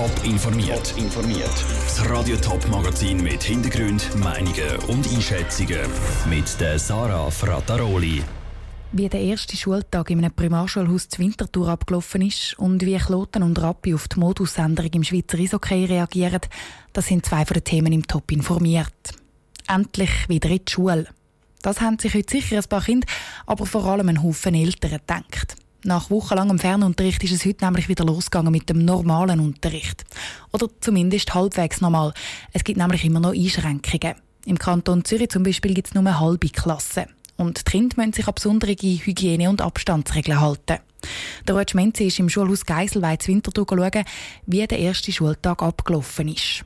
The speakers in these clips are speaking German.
Top informiert. informiert. Das Radio Top Magazin mit Hintergrund, Meinungen und Einschätzungen mit der Sarah Frataroli. Wie der erste Schultag in einem Primarschulhaus zu Winterthur abgelaufen ist und wie Kloten und Rappi auf die Modusänderung im Schweizer Eishockey reagieren, das sind zwei von den Themen im Top informiert. Endlich wieder in die Schule. Das haben sich heute sicher ein paar Kinder, aber vor allem ein Haufen Eltern gedacht. Nach wochenlangem Fernunterricht ist es heute nämlich wieder losgegangen mit dem normalen Unterricht. Oder zumindest halbwegs normal. Es gibt nämlich immer noch Einschränkungen. Im Kanton Zürich zum Beispiel gibt es nur halbe Klassen. Und die Kinder müssen sich an besondere Hygiene- und Abstandsregeln halten. Der Rutsch Menzi ist im Schulhaus Geiselweiz Winterthur schauen, wie der erste Schultag abgelaufen ist.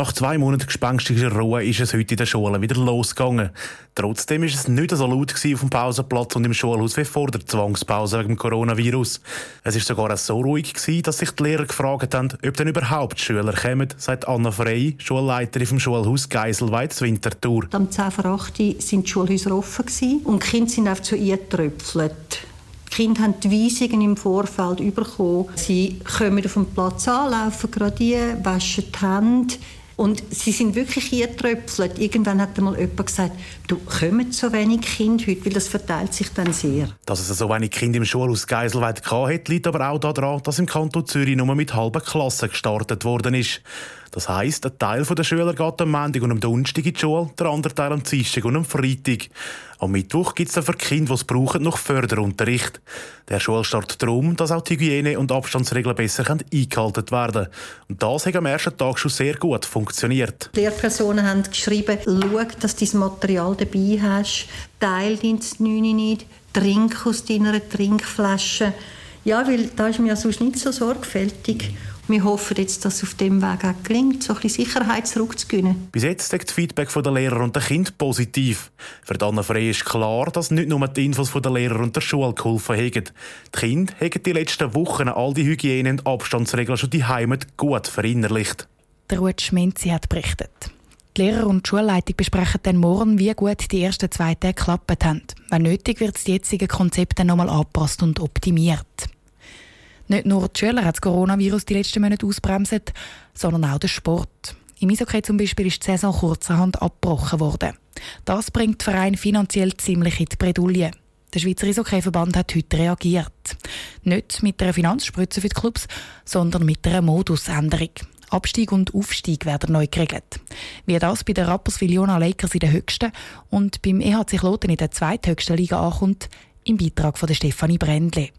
Nach zwei Monaten gespenstischer Ruhe ist es heute in der Schule wieder losgegangen. Trotzdem ist es nicht so laut auf dem Pausenplatz und im Schulhaus wie vor der Zwangspause wegen dem Coronavirus. Es ist sogar so ruhig gewesen, dass sich die Lehrer gefragt haben, ob denn überhaupt Schüler kommen, sagt Anna Frey, Schulleiterin vom Schulhaus Geiselweiz Winterthur. Am 10 vor 8 sind die Schulhäuser offen gewesen und die Kinder sind einfach zu ihr getröpfelt. Die Kinder haben die Weisungen im Vorfeld bekommen. Sie kommen auf dem Platz an, laufen gerade waschen die Hände. Und sie sind wirklich eingetröpfelt. Irgendwann hat einmal jemand gesagt, du kommen so wenig Kinder heute, weil das verteilt sich dann sehr. Dass es so wenig Kinder im Schulhaus Geiselweit hatte, liegt aber auch daran, dass im Kanton Zürich nur mit halben Klassen gestartet worden ist. Das heisst, ein Teil der Schüler geht am Montag und am Donnerstag in die Schule, der andere Teil am Dienstag und am Freitag. Am Mittwoch gibt es dann für Kinder, die es brauchen, noch Förderunterricht. Der Schulstart darum, dass auch die Hygiene- und Abstandsregeln besser eingehalten werden Und das hat am ersten Tag schon sehr gut funktioniert. Die Lehrpersonen haben geschrieben, schau, dass du das Material dabei hast, teil dein Neune nicht, trink aus deiner Trinkflasche. Ja, weil da ist mir ja sonst nicht so sorgfältig. Wir hoffen jetzt, dass es auf dem Weg auch gelingt, so ein bisschen Sicherheit zurückzugewinnen. Bis jetzt ist das Feedback der Lehrer und der Kind positiv. Für Anna Frey ist klar, dass nicht nur die Infos der Lehrer und der Schule geholfen haben. Die Kinder haben die letzten Wochen all die Hygiene- und Abstandsregeln schon die Heimat gut verinnerlicht. Der Ruth Schmenzi hat berichtet. Die Lehrer und die Schulleitung besprechen dann morgen, wie gut die ersten zwei Tage geklappt haben. Wenn nötig, wird das jetzige Konzept dann nochmal angepasst und optimiert. Nicht nur die Schüler hat das Coronavirus die letzten Monate ausbremset, sondern auch der Sport. Im Eishockey zum Beispiel ist die Saison kurzerhand abgebrochen worden. Das bringt den Verein finanziell ziemlich in die Bredouille. Der Schweizer Eishockey-Verband hat heute reagiert. Nicht mit einer Finanzspritze für die Clubs, sondern mit einer Modusänderung. Abstieg und Aufstieg werden neu geregelt. Wie das bei den Rapperswil Jona Lakers in der höchsten und beim EHC Kloten in der zweithöchsten Liga ankommt, im Beitrag von Stefanie Brändle.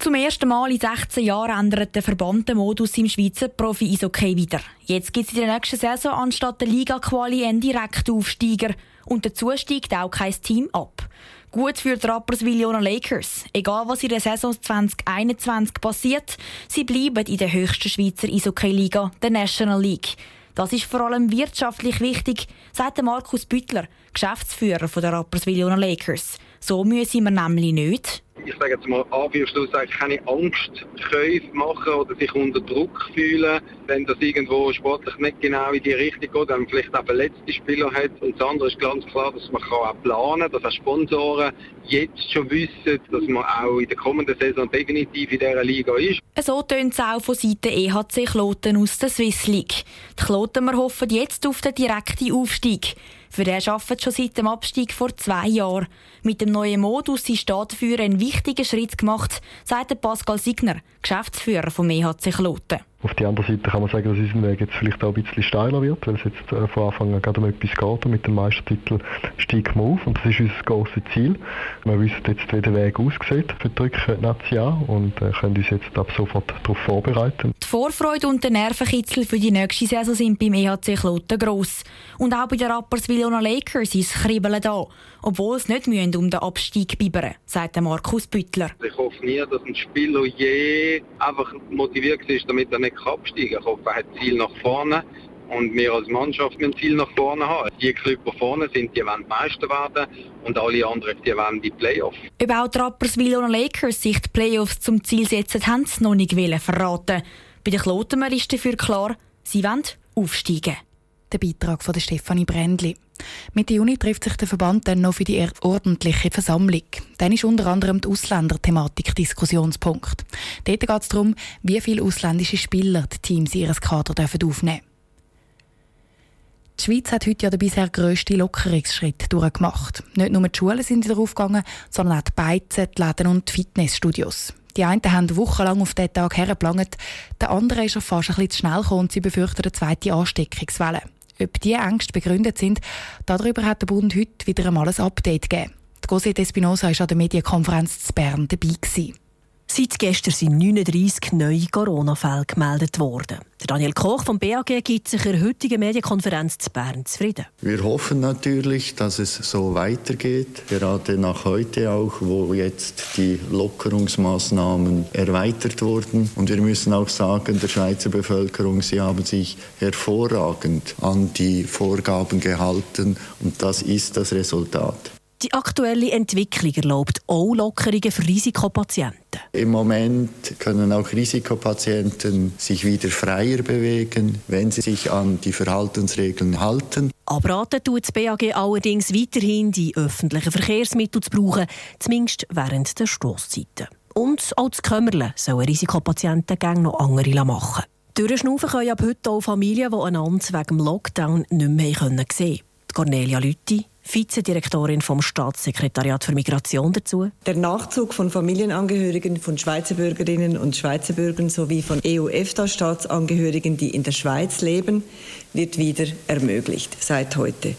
Zum ersten Mal in 16 Jahren ändert der Verband Modus im Schweizer Profi-Eishockey wieder. Jetzt gibt es in der nächsten Saison anstatt der Liga-Quali einen direkten Aufsteiger. Und dazu steigt auch kein Team ab. Gut für die Rapperswil Lakers. Egal was in der Saison 2021 passiert, sie bleiben in der höchsten Schweizer Eishockey-Liga, der National League. Das ist vor allem wirtschaftlich wichtig, sagt Markus Büttler, Geschäftsführer der Rapperswil Lakers. So müssen wir nämlich nicht ich sage jetzt mal, Anführungsschluss keine Angstkäufe machen oder sich unter Druck fühlen, wenn das irgendwo sportlich nicht genau in die Richtung geht, dann vielleicht auch verletzte Spieler hat. Und das andere ist ganz klar, dass man auch planen kann, dass auch Sponsoren jetzt schon wissen, dass man auch in der kommenden Saison definitiv in dieser Liga ist. So tönt es auch von Seiten EHC Kloten aus der Swiss League. Die Kloten hoffen jetzt auf den direkten Aufstieg. Für den arbeitet schon seit dem Abstieg vor zwei Jahren. Mit dem neuen Modus ist dafür ein wichtiger Schritt gemacht, sagt Pascal Signer, Geschäftsführer vom EHC Kloten. Auf der anderen Seite kann man sagen, dass unser Weg jetzt vielleicht auch ein bisschen steiler wird, weil es jetzt äh, von Anfang an gerade um etwas geht und mit dem Meistertitel steigen wir auf und das ist unser grosses Ziel. Wir wissen jetzt, wie der Weg aussieht für die Rücknation und äh, können uns jetzt ab sofort darauf vorbereiten. Die Vorfreude und der Nervenkitzel für die nächste Saison sind beim EHC Kloten gross. Und auch bei den Rapperswil Lakers ist es Kribbeln da, obwohl es nicht müssen um den Abstieg bibbern, sagt Markus Büttler. Ich hoffe nie, dass ein Spieler je einfach motiviert ist, damit er nicht absteigen kann. Ich hoffe, er hat Ziel nach vorne. Und wir als Mannschaft müssen Ziel nach vorne haben. Die die vorne sind, die wollen Meister werden und alle anderen, die wollen die Playoffs. Ob auch die Rapperswil Lakers sich die Playoffs zum Ziel setzen, haben sie noch nicht verraten. Bei den Klotenmer ist dafür klar, sie wollen aufsteigen. Der Beitrag von Stefanie Brändli. Mitte Juni trifft sich der Verband dann noch für die ordentliche Versammlung. Dann ist unter anderem die Ausländerthematik Diskussionspunkt. Dort geht es darum, wie viele ausländische Spieler die Teams in ihres Kader aufnehmen dürfen. Die Schweiz hat heute ja den bisher grössten Lockerungsschritt durchgemacht. Nicht nur die Schulen sind wieder aufgegangen, sondern auch die Beizen, die Läden und die Fitnessstudios. Die einen haben wochenlang auf diesen Tag hergeplant, der andere ist schon fast ein bisschen zu schnell gekommen und sie befürchten eine zweite Ansteckungswelle. Ob diese Ängste begründet sind, darüber hat der Bund heute wieder einmal ein Update gegeben. Die Cosette Espinosa war an der Medienkonferenz zu Bern dabei. Gewesen. Seit gestern sind 39 neue Corona-Fälle gemeldet worden. Daniel Koch vom BAG gibt sich in der heutigen Medienkonferenz zu Bern zufrieden. Wir hoffen natürlich, dass es so weitergeht, gerade nach heute auch, wo jetzt die Lockerungsmaßnahmen erweitert wurden. Und wir müssen auch sagen, der Schweizer Bevölkerung, sie haben sich hervorragend an die Vorgaben gehalten und das ist das Resultat. Die aktuelle Entwicklung erlaubt auch Lockerungen für Risikopatienten. Im Moment können auch Risikopatienten sich wieder freier bewegen, wenn sie sich an die Verhaltensregeln halten. Abraten tut das BAG allerdings weiterhin, die öffentlichen Verkehrsmittel zu brauchen, zumindest während der Stosszeiten. Und auch das Kömmerle sollen Risikopatienten gerne noch andere machen. Durchschnaufen können ab heute auch Familien, die einander wegen dem Lockdown nicht mehr sehen können. Cornelia Lütti, Vizedirektorin vom Staatssekretariat für Migration dazu. Der Nachzug von Familienangehörigen von Schweizer Bürgerinnen und Schweizer Bürgern sowie von EU-EFTA-Staatsangehörigen, die in der Schweiz leben, wird wieder ermöglicht seit heute.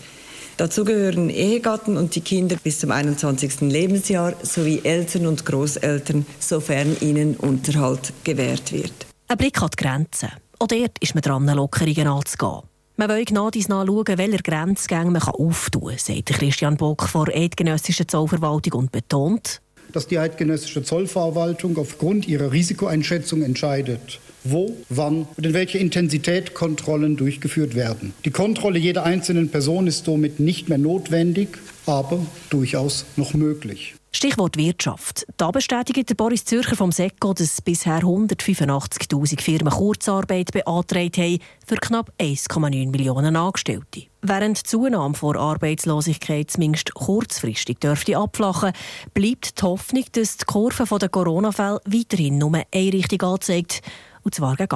Dazu gehören Ehegatten und die Kinder bis zum 21. Lebensjahr sowie Eltern und Großeltern, sofern ihnen Unterhalt gewährt wird. Ein Blick an die Grenzen. Auch dort ist man dran, Lockerungen anzugehen. Man will dies nachschauen, welche Grenzgänge man auftun kann, sagt Christian Bock von der Eidgenössischen Zollverwaltung und betont, dass die Eidgenössische Zollverwaltung aufgrund ihrer Risikoeinschätzung entscheidet, wo, wann und in welcher Intensität Kontrollen durchgeführt werden. Die Kontrolle jeder einzelnen Person ist somit nicht mehr notwendig, aber durchaus noch möglich. Stichwort Wirtschaft. Da bestätigt der Boris Zürcher vom SECO, dass bisher 185.000 Firmen Kurzarbeit beantragt haben für knapp 1,9 Millionen Angestellte. Während die Zunahme vor Arbeitslosigkeit zumindest kurzfristig dürfte abflachen, bleibt die Hoffnung, dass die Kurve der Corona-Fälle weiterhin nur eine Richtung anzeigt, und zwar gegen.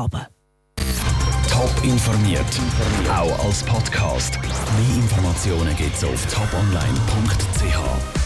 Top informiert, auch als Podcast. Mehr Informationen gibt es auf toponline.ch.